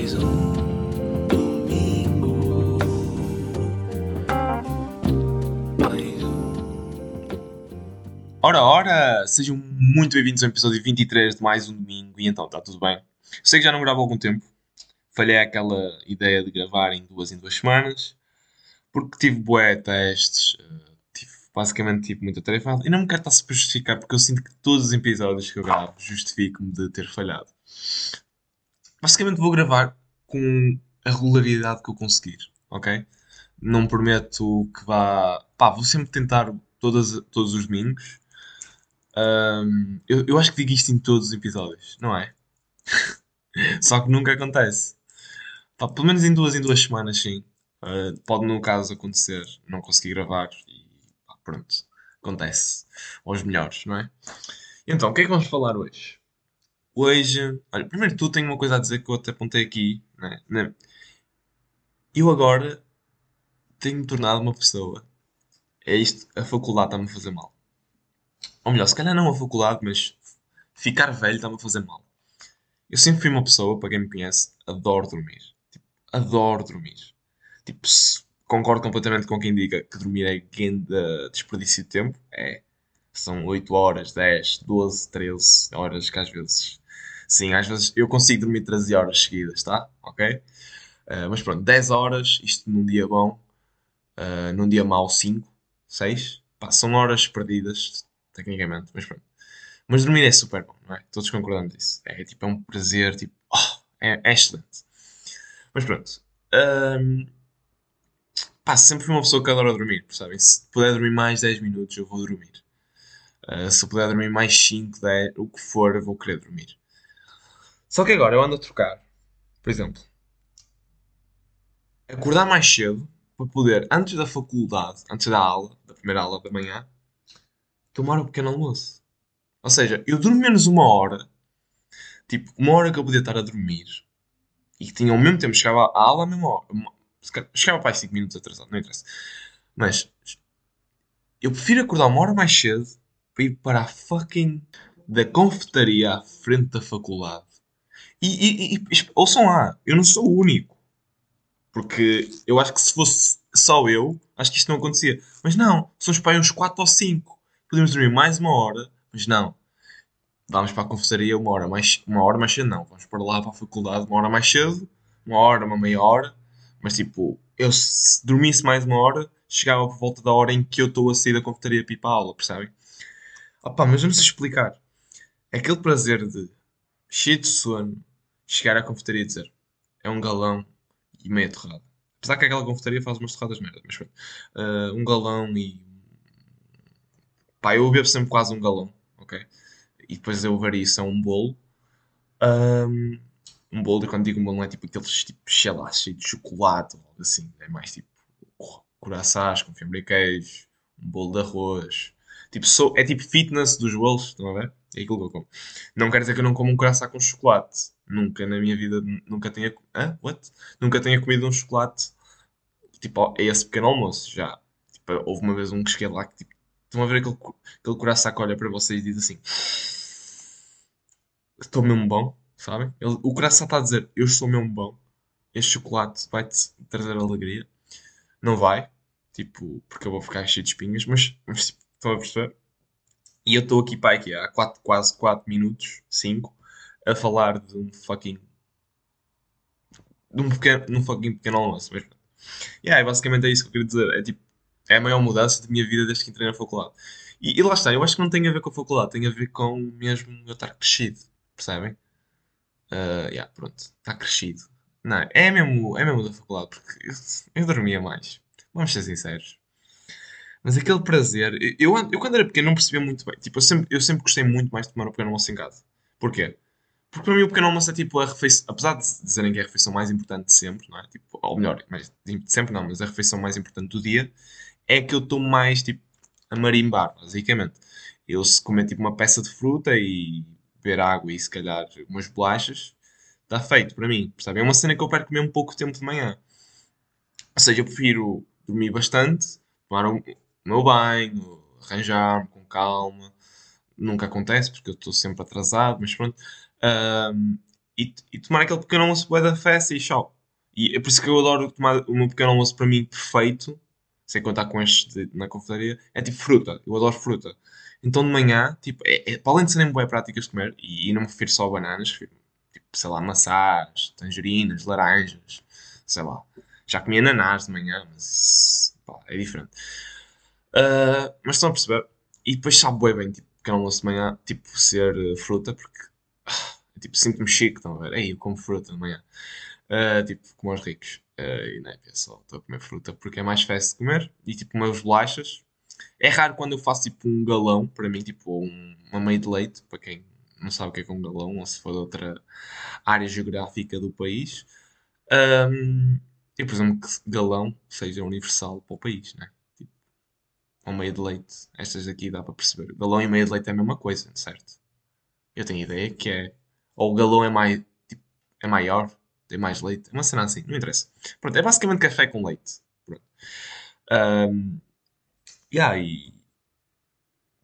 Mais um domingo. Mais um. Ora, ora! Sejam muito bem-vindos ao episódio 23 de mais um domingo. E então, está tudo bem? Sei que já não gravo há algum tempo. Falhei aquela ideia de gravar em duas em duas semanas. Porque tive bué testes. eh, Tive basicamente tive muita tarefa. E não me quero estar a justificar porque eu sinto que todos os episódios que eu gravo justifico-me de ter falhado. Basicamente vou gravar com a regularidade que eu conseguir, ok? Não prometo que vá... Pá, vou sempre tentar todas, todos os domingos. Ahm, eu, eu acho que digo isto em todos os episódios, não é? Só que nunca acontece. Pá, pelo menos em duas em duas semanas, sim. Ah, pode, no caso, acontecer não conseguir gravar e pá, pronto. Acontece. Aos melhores, não é? Então, o que é que vamos falar hoje? Hoje, olha, primeiro de tudo tenho uma coisa a dizer que eu até apontei aqui, né? Né? Eu agora tenho-me tornado uma pessoa. É isto, a faculdade está-me a fazer mal. Ou melhor, se calhar não a faculdade, mas ficar velho está-me a fazer mal. Eu sempre fui uma pessoa, para quem me conhece, adoro dormir. Tipo, adoro dormir. Tipo, concordo completamente com quem diga que dormir é grande desperdício de tempo. É. São 8 horas, 10, 12, 13 horas que às vezes. Sim, às vezes eu consigo dormir 13 horas seguidas, tá? Ok? Ah, mas pronto, 10 horas, isto num dia bom. ah, num dia mau, 5, 6. Pá, são horas perdidas, tecnicamente, mas pronto. Mas dormir é super bom, não é? Todos concordamos disso. É tipo, é um prazer, tipo, oh, é, é excelente. Mas pronto. Ahm, pá, sempre fui uma pessoa que adora dormir, percebem? Se puder dormir mais 10 minutos, eu vou dormir. Ah, se puder dormir mais 5, 10, o que for, eu vou querer dormir. Só que agora eu ando a trocar. Por exemplo, acordar mais cedo para poder, antes da faculdade, antes da aula, da primeira aula da manhã, tomar um pequeno almoço. Ou seja, eu durmo menos uma hora, tipo, uma hora que eu podia estar a dormir, e que tinha ao mesmo tempo, chegava à aula à mesma hora, chegava para aí 5 minutos atrasado, não interessa. Mas eu prefiro acordar uma hora mais cedo para ir para a fucking da confeitaria à frente da faculdade. E, e, e, ouçam lá, eu não sou o único. Porque eu acho que se fosse só eu, acho que isto não acontecia. Mas não, somos para aí uns 4 ou 5. Podemos dormir mais uma hora, mas não. Vamos para a confeitaria uma hora mais, uma hora mais cedo, não. Vamos para lá para a faculdade uma hora mais cedo, uma hora, uma meia hora. Mas tipo, eu se dormisse mais uma hora, chegava por volta da hora em que eu estou a sair da confeitaria para ir para a aula, percebem? Opa, mas vamos explicar. Aquele prazer de, cheio de sono, chegar à confeitaria e dizer é um galão e meia torrada. Apesar que aquela confeitaria faz umas torradas merda, mas pronto. Ah, um galão e. Pá, eu bebo sempre quase um galão, ok? E depois eu vario isso a um bolo. Ahm, um bolo, e quando digo um bolo, não é tipo aqueles tipo, sei cheio de chocolate ou algo assim. É mais tipo co- coraçás com fiambre queijo, um bolo de arroz. Tipo, sou, é tipo fitness dos bolos, estão a ver? É aquilo que eu como. Não quer dizer que eu não como um coração com chocolate. Nunca na minha vida, nunca tenha. Hã? What? Nunca tenha comido um chocolate. Tipo, é esse pequeno almoço já. Tipo, houve uma vez um que cheguei lá que tipo. Estão a ver aquele, aquele coração que olha para vocês e diz assim: Estou mesmo bom, sabem? O coração está a dizer: Eu estou mesmo bom. Este chocolate vai-te trazer alegria. Não vai, tipo, porque eu vou ficar cheio de espinhas, mas, mas tipo, estão a perceber? E eu estou aqui, pá, aqui há quatro, quase 4 minutos, 5, a falar de um fucking. de um pequeno, um fucking pequeno almoço. Mas, yeah, basicamente é isso que eu queria dizer. É tipo, é a maior mudança da minha vida desde que entrei na faculdade. E, e lá está, eu acho que não tem a ver com a faculdade, tem a ver com mesmo eu estar crescido, percebem? Ah, yeah, pronto, está crescido. Não, é mesmo, é mesmo da faculdade, porque eu, eu dormia mais. Vamos ser sinceros. Mas aquele prazer, eu, eu, quando era pequeno não percebia muito bem. Tipo, eu sempre, eu sempre gostei muito mais de tomar o pequeno almoço em casa. Porquê? Porque para mim o pequeno almoço é tipo a refeição, apesar de dizerem que é a refeição mais importante de sempre, não é? Tipo, ou melhor, mais, de sempre não, mas a refeição mais importante do dia, é que eu estou mais tipo a marimbar, basicamente. Eu se comer tipo uma peça de fruta e beber água e se calhar umas bolachas, está feito para mim, percebe? É uma cena que eu perco mesmo pouco tempo de manhã. Ou seja, eu prefiro dormir bastante, tomar o meu banho, arranjar-me com calma. Nunca acontece porque eu estou sempre atrasado, mas pronto. Ahm, e, e tomar aquele pequeno almoço bué da festa e tchau. E é por isso que eu adoro tomar o meu pequeno almoço para mim perfeito, sem contar com este de- na confeitaria, é tipo fruta. Eu adoro fruta. Então de manhã, tipo, é, é, para além de serem boas práticas de comer, e, e não me refiro só a bananas, refiro, tipo, sei lá, maçãs, tangerinas, laranjas, sei lá. Já comi ananás de manhã, mas pá, é diferente. Ah, mas estão a perceber? E depois sabe bué bem, tipo, pequeno almoço de manhã, tipo, ser eh, fruta, porque, ah, tipo, sinto-me chique, estão a ver? Ei, eu como fruta de manhã. Tipo, como aos ricos. E não é só estou a comer fruta porque é mais fácil de comer. E tipo, umas bolachas. É raro quando eu faço tipo um galão, para mim, tipo um, uma meia de leite, para quem não sabe o que é que é um galão, ou se for de outra área geográfica do país. Ahm, eu presumo que galão seja universal para o país, né? Uma meia de leite. Estas aqui dá para perceber. Galão e meia de leite é a mesma coisa, certo? Eu tenho ideia que é. Ou o galão é mais. Tipo, é maior, tem mais leite. Uma cena assim, não interessa. Pronto, é basicamente café com leite. Pronto. Ahm, yeah, e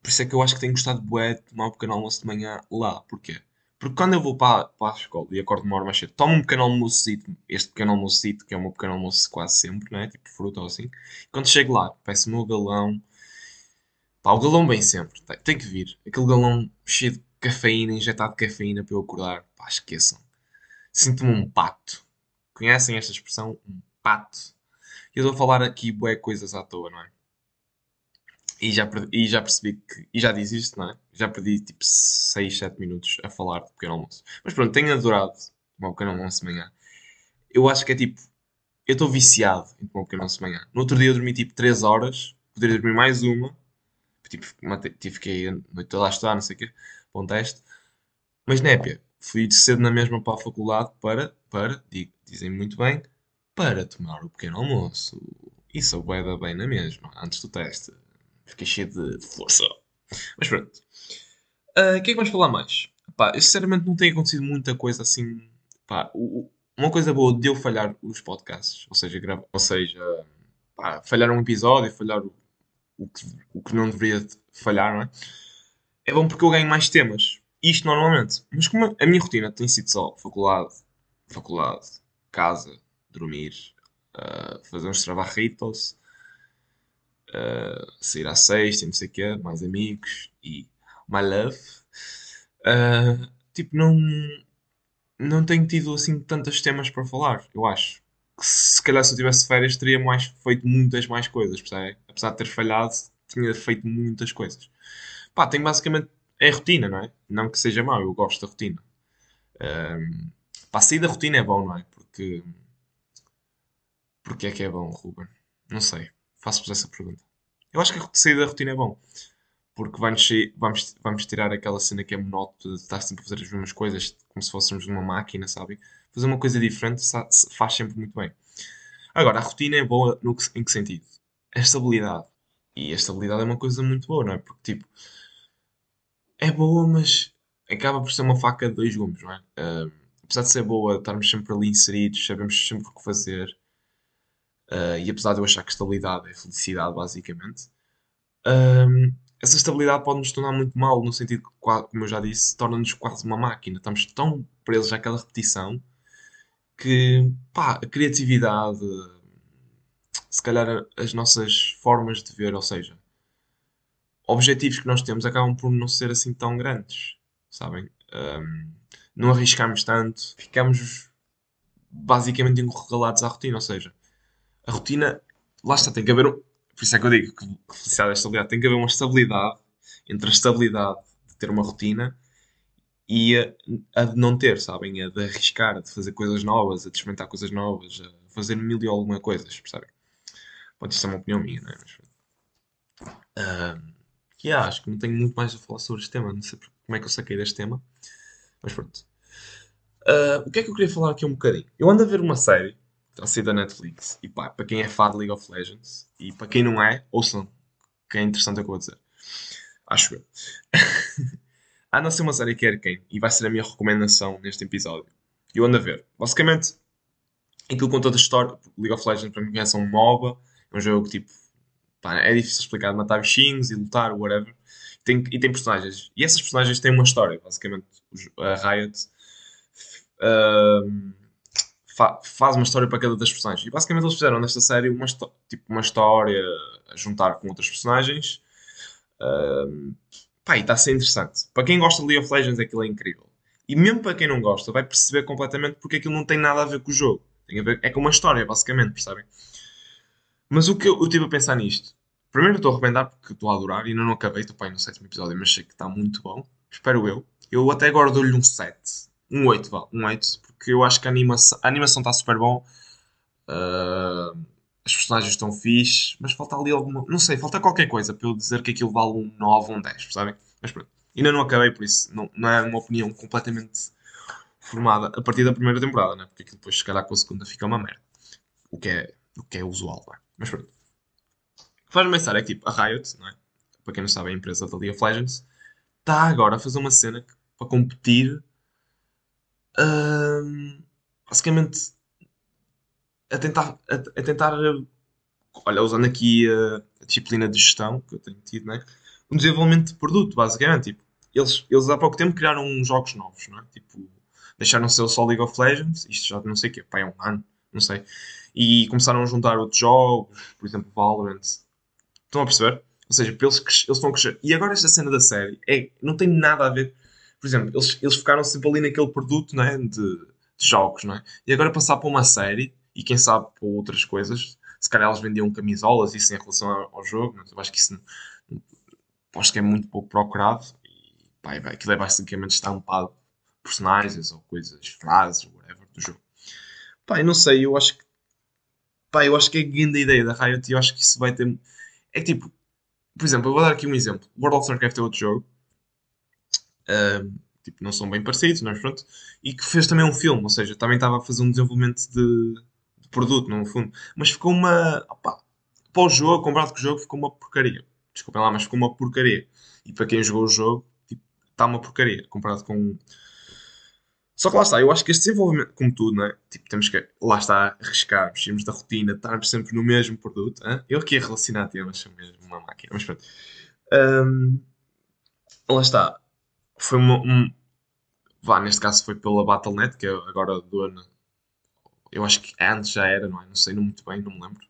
por isso é que eu acho que tenho gostado de bué de tomar um pequeno almoço de manhã lá. Porquê? Porque quando eu vou para, para a escola e acordo uma hora mais cedo, tomo um pequeno almoço, este pequeno almoço, que é o meu pequeno almoço quase sempre, não é? Tipo fruta ou assim. Quando chego lá, peço o meu galão. Pá, o galão bem sempre, tem, tem que vir. Aquele galão cheio de cafeína, injetado de cafeína para eu acordar. Pá, esqueçam. Sinto-me um pato. Conhecem esta expressão? Um pato. Eu estou a falar aqui bué coisas à toa, não é? E já, e já percebi que. E já diz isto, não é? Já perdi tipo 6, 7 minutos a falar de pequeno almoço. Mas pronto, tenho adorado tomar um pequeno almoço de manhã. Eu acho que é tipo. Eu estou viciado em tomar um pequeno almoço de manhã. No outro dia eu dormi tipo 3 horas, poderia dormir mais uma. Tipo, tive que ir a noite toda a estudar, não sei o quê, um teste. Mas népia, fui de cedo na mesma para a faculdade para, para, dizem muito bem, para tomar o pequeno almoço. E sou bué da bem na mesma, antes do teste. Fiquei cheio de força. Mas pronto. Ah, O que é que vamos falar mais? Pá, eu sinceramente não tem acontecido muita coisa assim. Pá, o- uma coisa boa de eu falhar os podcasts, ou seja, grava, ou seja, pá, falhar um episódio, falhar o, o que, o que não deveria falhar, não é? É bom porque eu ganho mais temas. Isto normalmente. Mas como a minha rotina tem sido só faculdade, faculdade, casa, dormir, ah, fazer uns trabalhitos, ah, sair à sexta e não sei o quê, mais amigos e my love. Ah, tipo, não, não tenho tido assim tantos temas para falar, eu acho. Que se calhar se eu tivesse férias teria mais, feito muitas mais coisas, percebe? Apesar de ter falhado, tinha feito muitas coisas. Pá, tenho basicamente. É rotina, não é? Não que seja mau, eu gosto da rotina. Um, pá, sair da rotina é bom, não é? Porque. Porque é que é bom, Ruben? Não sei. Faço-vos essa pergunta. Eu acho que sair da rotina é bom. Porque sair- vamos, vamos tirar aquela cena que é monótona de estar sempre a fazer as mesmas coisas, como se fôssemos numa máquina, sabe? Fazer uma coisa diferente faz sempre muito bem. Agora, a rotina é boa no que- em que sentido? A estabilidade. E a estabilidade é uma coisa muito boa, não é? Porque, tipo, é boa, mas acaba por ser uma faca de dois gumes, não é? Ah, apesar de ser boa, estarmos sempre ali inseridos, sabemos sempre o que fazer, ah, e apesar de eu achar que estabilidade é felicidade, basicamente, ah, essa estabilidade pode nos tornar muito mal, no sentido que, como eu já disse, torna-nos quase uma máquina. Estamos tão presos àquela repetição que, pá, a criatividade, se calhar as nossas formas de ver, ou seja, objetivos que nós temos acabam por não ser assim tão grandes, sabem? Ahm, não arriscamos tanto, ficamos basicamente encurralados à rotina, ou seja, a rotina, lá está, tem que haver, um- por isso é que eu digo que felicidade é estabilidade, tem que haver uma estabilidade entre a estabilidade de ter uma rotina e a, a de não ter, sabem? A de arriscar, de fazer coisas novas, a de experimentar coisas novas, a fazer mil e alguma coisas, percebem? Pode isto é uma opinião minha, não é? Mas, que yeah, acho que não tenho muito mais a falar sobre este tema, não sei como é que eu saquei deste tema, mas pronto. Ah, o que é que eu queria falar aqui um bocadinho? Eu ando a ver uma série, a sair da Netflix, e pá, para quem é fã de League of Legends, e para quem não é, ouçam, que é interessante o que eu vou dizer. Acho eu. anda a ser uma série que é quem, e vai ser a minha recomendação neste episódio. Eu ando a ver. Basicamente, aquilo com toda a história, League of Legends para mim conhece um MOBA, é um jogo que tipo, pá, é difícil explicar, matar bichinhos e lutar, whatever. Tem, e tem personagens. E essas personagens têm uma história, basicamente. A Riot ahm, fa- faz uma história para cada das personagens. E basicamente eles fizeram nesta série uma, tipo, uma história a juntar com outros personagens. Ahm, pá, e está a ser interessante. Para quem gosta de League of Legends, aquilo é incrível. E mesmo para quem não gosta, vai perceber completamente porque aquilo não tem nada a ver com o jogo. Tem a ver, é com uma história, basicamente, percebem? Mas o que eu, estive a pensar nisto? Primeiro estou a recomendar porque estou a adorar e ainda não acabei, estou bem no sétimo episódio, mas sei que está muito bom. Espero eu. Eu até agora dou-lhe um 7. Um 8, vá. Um 8, porque eu acho que a animação, a animação está super bom. Ah, as personagens estão fixe, mas falta ali alguma. Não sei, falta qualquer coisa para eu dizer que aquilo vale um 9 ou um 10, percebem? Mas pronto. Ainda não acabei, por isso não, não é uma opinião completamente formada a partir da primeira temporada, né? Porque aquilo depois, se calhar, com a segunda fica uma merda. O que é, o que é usual, vai. Mas pronto. O que faz-me pensar é que, tipo, a Riot, não é? Para quem não sabe, é a empresa da League of Legends, está agora a fazer uma cena que- para competir. Hum, basicamente a tentar, a, a tentar, olha, usando aqui a, a disciplina de gestão que eu tenho tido, né? Um desenvolvimento de produto, basicamente. Tipo, eles, eles há pouco tempo criaram jogos novos, não é? Tipo, deixaram de ser só League of Legends, isto já não sei o quê, pá, é um ano, não sei. E começaram a juntar outros jogos, por exemplo, Valorant. Estão a perceber? Ou seja, eles, eles estão a crescer. E agora esta cena da série é, não tem nada a ver. Por exemplo, eles, eles ficaram sempre ali naquele produto não é? de, de jogos, não é? E agora passar para uma série, e quem sabe para outras coisas, se calhar eles vendiam camisolas, isso em relação ao, jogo, mas eu acho que isso acho que é muito pouco procurado. E pá, aquilo é basicamente estampado personagens ou coisas, frases, whatever, do jogo. Pá, eu não sei, eu acho que pá, eu acho que é a grande ideia da Riot e eu acho que isso vai ter. É tipo, por exemplo, eu vou dar aqui um exemplo. World of Warcraft é outro jogo. Ahm, tipo, não são bem parecidos, mas pronto. E que fez também um filme, ou seja, também estava a fazer um desenvolvimento de, de produto, no fundo. Mas ficou uma. opá, para o jogo, comparado com o jogo, ficou uma porcaria. Desculpem lá, mas ficou uma porcaria. E para quem jogou o jogo, tipo, está uma porcaria comparado com. Só que lá está, eu acho que este desenvolvimento, como tudo, não é? Tipo, temos que, lá está, arriscar, mexermos da rotina, estarmos sempre no mesmo produto. hã? Eu aqui a relacionar temas, mesmo uma máquina, mas pronto. Ahm, lá está, foi uma, um, vá, neste caso foi pela Battle.net, que é agora dona, eu acho que antes já era, não é? Não sei não muito bem, não me lembro,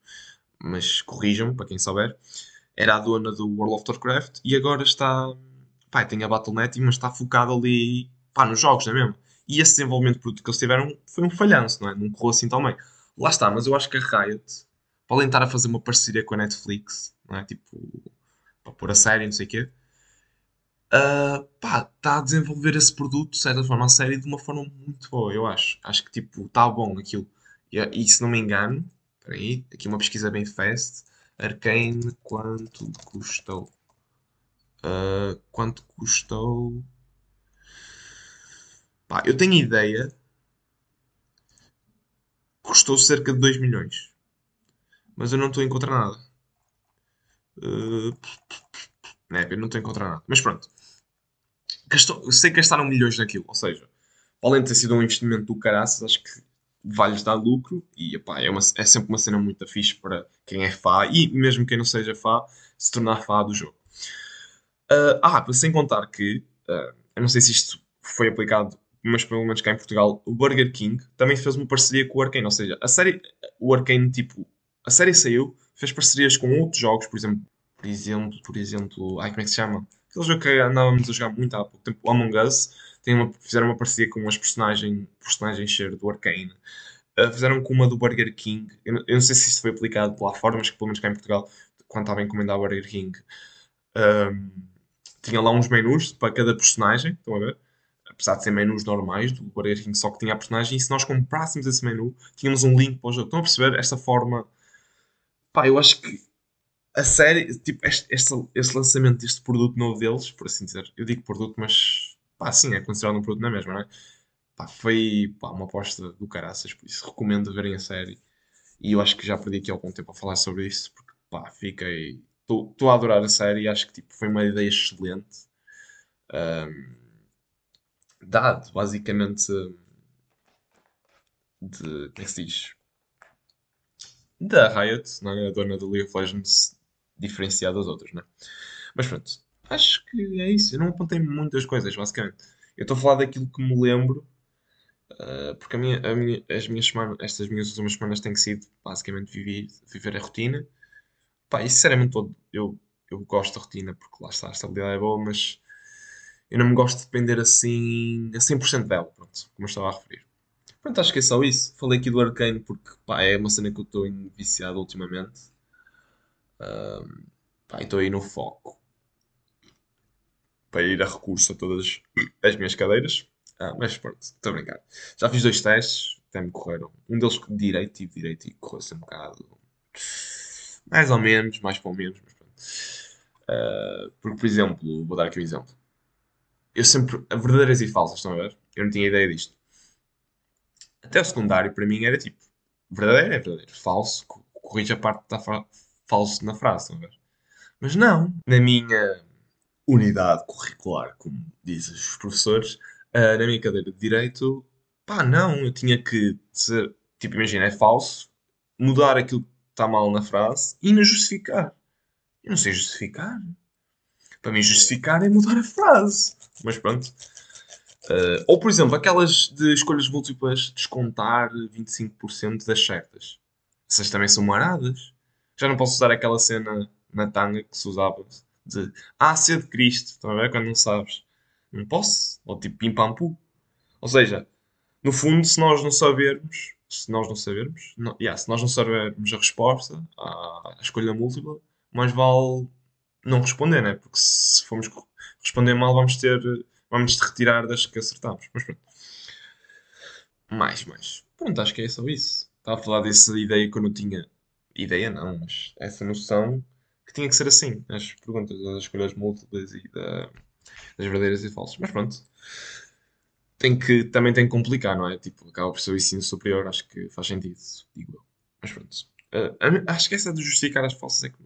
mas corrijam-me, para quem souber. Era a dona do World of Warcraft e agora está, pá, tem a Battle.net, mas está focado ali, pá, nos jogos, não é mesmo? E esse desenvolvimento de produto que eles tiveram foi um falhanço, não é? Não correu assim tão bem. Lá está, mas eu acho que a Riot, de estar a fazer uma parceria com a Netflix, não é? Tipo, para pôr a série, não sei o quê, ah, pá, está a desenvolver esse produto, de certa forma, a série, de uma forma muito boa, eu acho. Acho que, tipo, está bom aquilo. E, e se não me engano, espera aí, aqui uma pesquisa bem fast, Arcane, quanto custou? Ah, quanto custou? Pá, eu tenho ideia, custou cerca de 2 milhões, mas eu não estou a encontrar nada. Ah, é, eu não estou a encontrar nada. Mas pronto. Gastou, sei que gastaram milhões naquilo, ou seja, além de ter sido um investimento do caraças, acho que vai-lhes dar lucro e epá, é, uma, é sempre uma cena muito fixe para quem é fã e mesmo quem não seja fã se tornar fã do jogo. Ah, ah, sem contar que, ah, eu não sei se isto foi aplicado, mas pelo menos cá em Portugal, o Burger King também fez uma parceria com o Arkane, ou seja, a série, o Arkane, tipo, a série saiu, fez parcerias com outros jogos, por exemplo, por exemplo, por exemplo, ai, como é que se chama? Aquele jogo que andávamos a jogar muito há pouco tempo, o Among Us, uma, fizeram uma parceria com as personagens, personagens ser do Arkane. Uh, fizeram com uma do Burger King. Eu, eu não sei se isso foi aplicado lá fora, mas que pelo menos cá em Portugal, quando estava a encomendar o Burger King, um, tinha lá uns menus para cada personagem. Estão a ver? Apesar de ser menus normais do Burger King, só que tinha a personagem. E se nós comprássemos esse menu, tínhamos um link para o jogo. Estão a perceber? Esta forma. Pá, eu acho que a série, tipo, este, este, este lançamento deste produto novo deles, por assim dizer, eu digo produto, mas pá, sim, é considerado um produto na mesma, não é? Pá, foi pá, uma aposta do caraças, por isso recomendo verem a série. E eu acho que já perdi aqui algum tempo a falar sobre isso, porque pá, fiquei. Estou a adorar a série e acho que tipo, foi uma ideia excelente. Ahm, dado, basicamente, de. Como é que se diz? Da Riot, não é? A dona do League of Legends, diferenciada das outras, não é? Mas pronto, acho que é isso. Eu não apontei muitas coisas, basicamente. Eu estou a falar daquilo que me lembro Uh, porque a minha, a minha- as minhas semanas, estas minhas últimas semanas têm sido basicamente viver, viver a rotina. Pá, e sinceramente todo, eu, eu gosto da rotina porque lá está, a estabilidade é boa, mas eu não me gosto de depender assim a 100% dela, pronto, como eu estava a referir. Pronto, acho que é só isso. Falei aqui do Arcane porque pá, é uma cena que eu estou viciado ultimamente. Pá, estou aí no foco para ir a recurso a todas as minhas cadeiras. Ah, mas pronto, estou a brincar. Já fiz dois testes, até me correram. Um deles de direito, tive direito e correu-se um bocado. Mais ou menos, mais ou menos, mas pronto. Ah, porque, por exemplo, vou dar aqui um exemplo. Eu sempre. Verdadeiras e falsas, estão a ver? Eu não tinha ideia disto. Até o secundário, para mim, era tipo: verdadeiro é verdadeiro, falso, co- corrige a parte da falso na frase, a ver? Mas não. Na minha unidade curricular, como dizem os professores, ah, na minha cadeira de Direito, pá, não, eu tinha que dizer, tipo, imagina, é falso, mudar aquilo que está mal na frase e não justificar. Eu não sei justificar. Para mim, justificar é mudar a frase. Mas pronto. Ah, ou, por exemplo, aquelas de escolhas múltiplas, descontar 25% das certas. Essas também são maradas. Já não posso usar aquela cena na tanga que se usava de ah, ser de Cristo, estão a ver? Quando não sabes. Não posso. Ou tipo pim pam pum. Ou seja, no fundo, se nós não sabermos, se nós não sabermos, não, yeah, se nós não sabermos a resposta à, escolha múltipla, mais vale não responder, né? Porque se formos responder mal, vamos ter, vamos te retirar das que acertamos. Mas pronto. Mais, mais. Pronto, acho que é só isso. Estava a falar dessa ideia que eu não tinha. Ideia não, mas essa noção que tinha que ser assim. As perguntas, as escolhas múltiplas e da- das verdadeiras e falsas. Mas pronto. Tem que, também tem que complicar, não é? Tipo, acaba por ser o ensino superior, acho que faz sentido, digo eu. Mas pronto. A- acho que essa de justificar as falsas é que.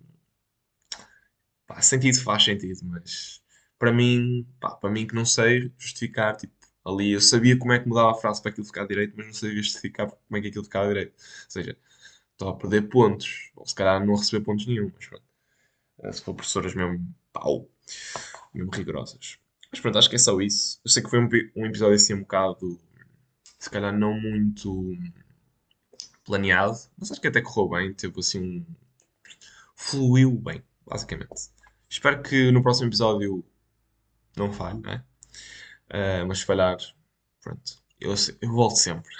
Pá, sentido faz sentido, mas para mim, pá, para mim que não sei justificar, tipo, ali eu sabia como é que mudava a frase para aquilo ficar direito, mas não sabia justificar como é que aquilo ficava direito. Ou seja, estou a perder pontos, ou se calhar não receber pontos nenhum, mas pronto. Eh, Se for professoras mesmo, pau, mesmo rigorosas. Mas pronto, acho que é só isso. Eu sei que foi um, um episódio assim um bocado, se calhar não muito planeado, mas acho que até correu bem, teve assim um. fluiu bem, basicamente. Espero que no próximo episódio não falhe, não é? Ah, mas se falhar, pronto, eu, eu volto sempre.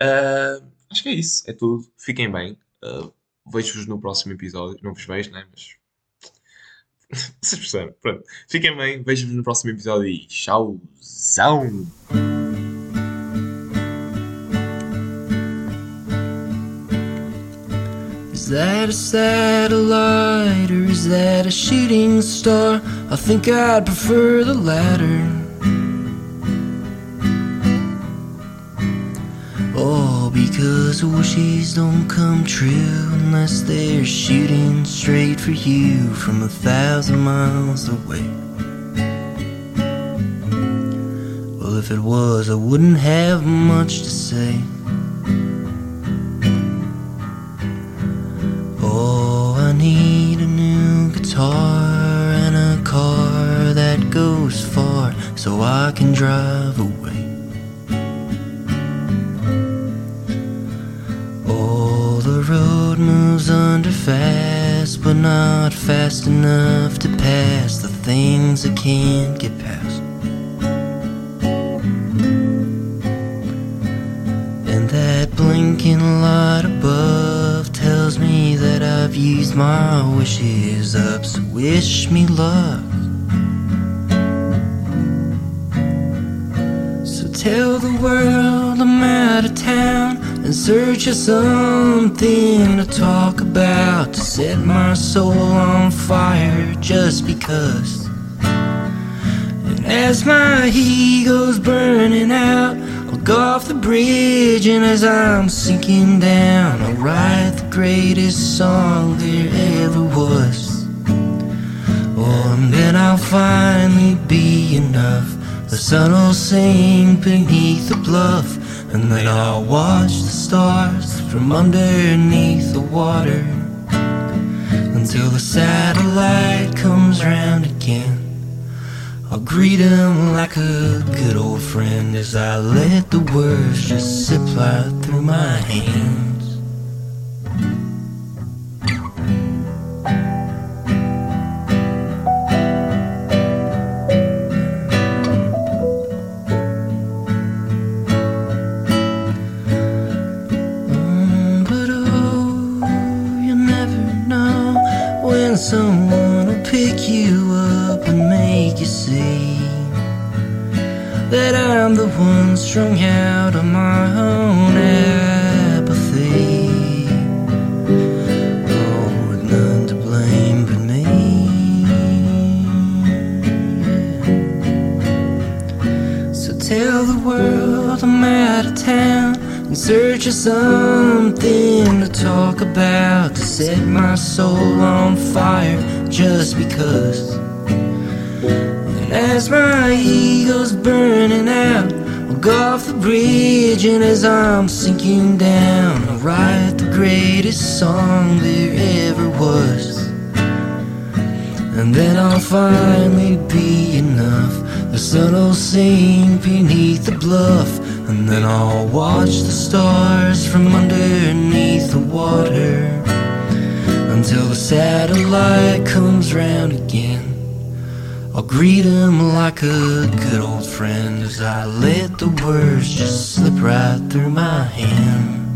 Ah, acho que é isso, é tudo. Fiquem bem. Ah, Vejo-vos no próximo episódio. Não vos vejo, né? Mas. Vocês percebem? Pronto. Fiquem bem, vejo-vos no próximo episódio e tchauzão! Is that a satellite or is that a shooting star? I think I'd prefer the latter. Oh, because wishes don't come true unless they're shooting straight for you from a thousand miles away. Well, if it was, I wouldn't have much to say. Oh, I need a new guitar and a car that goes far so I can drive away. Fast, but not fast enough to pass the things I can't get past. And that blinking light above tells me that I've used my wishes up, so wish me luck. So tell the world I'm out of town and search for something to talk about to set my soul on fire just because. And as my ego's burning out, I'll go off the bridge, and as I'm sinking down, I'll write the greatest song there ever was. Oh, and then I'll finally be enough. The sun will sink beneath the bluff, and then I'll watch the stars from underneath the water until the satellite comes round again. I'll greet him like a good old friend as I let the words just slip right through my hands. That I'm the one strung out on my own apathy. Oh, with none to blame but me. So tell the world I'm out of town in search of something to talk about to set my soul on fire just because. And as my ego's burning off the bridge, and as I'm sinking down, I'll write the greatest song there ever was. And then I'll finally be enough. The sun will sink beneath the bluff, and then I'll watch the stars from underneath the water until the satellite comes round again. I'll greet him like a good old friend as I let the words just slip right through my hand.